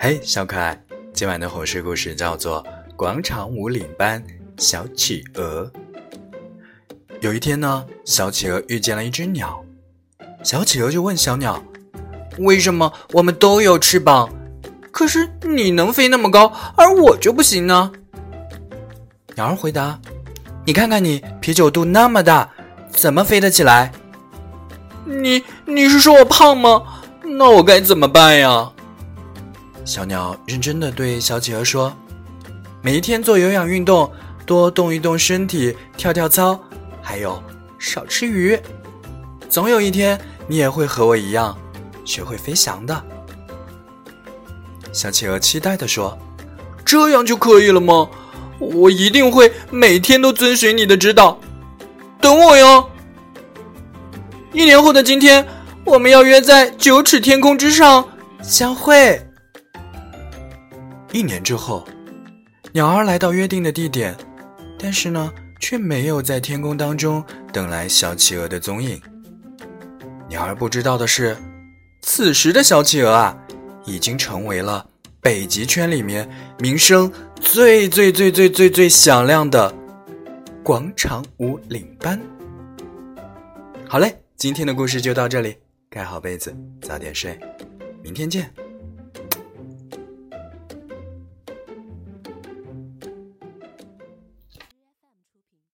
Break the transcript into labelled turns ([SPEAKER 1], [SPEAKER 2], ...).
[SPEAKER 1] 嘿，小可爱，今晚的火事故事叫做《广场舞领班小企鹅》。有一天呢，小企鹅遇见了一只鸟，小企鹅就问小鸟：“为什么我们都有翅膀，可是你能飞那么高，而我就不行呢？”鸟儿回答：“你看看你啤酒肚那么大，怎么飞得起来？”
[SPEAKER 2] 你你是说我胖吗？那我该怎么办呀？
[SPEAKER 1] 小鸟认真的对小企鹅说：“每一天做有氧运动，多动一动身体，跳跳操，还有少吃鱼，总有一天你也会和我一样，学会飞翔的。”小企鹅期待的说：“
[SPEAKER 2] 这样就可以了吗？我一定会每天都遵循你的指导，等我哟。一年后的今天，我们要约在九尺天空之上相会。”
[SPEAKER 1] 一年之后，鸟儿来到约定的地点，但是呢，却没有在天空当中等来小企鹅的踪影。鸟儿不知道的是，此时的小企鹅啊，已经成为了北极圈里面名声最最最最最最响亮的广场舞领班。好嘞，今天的故事就到这里，盖好被子，早点睡，明天见。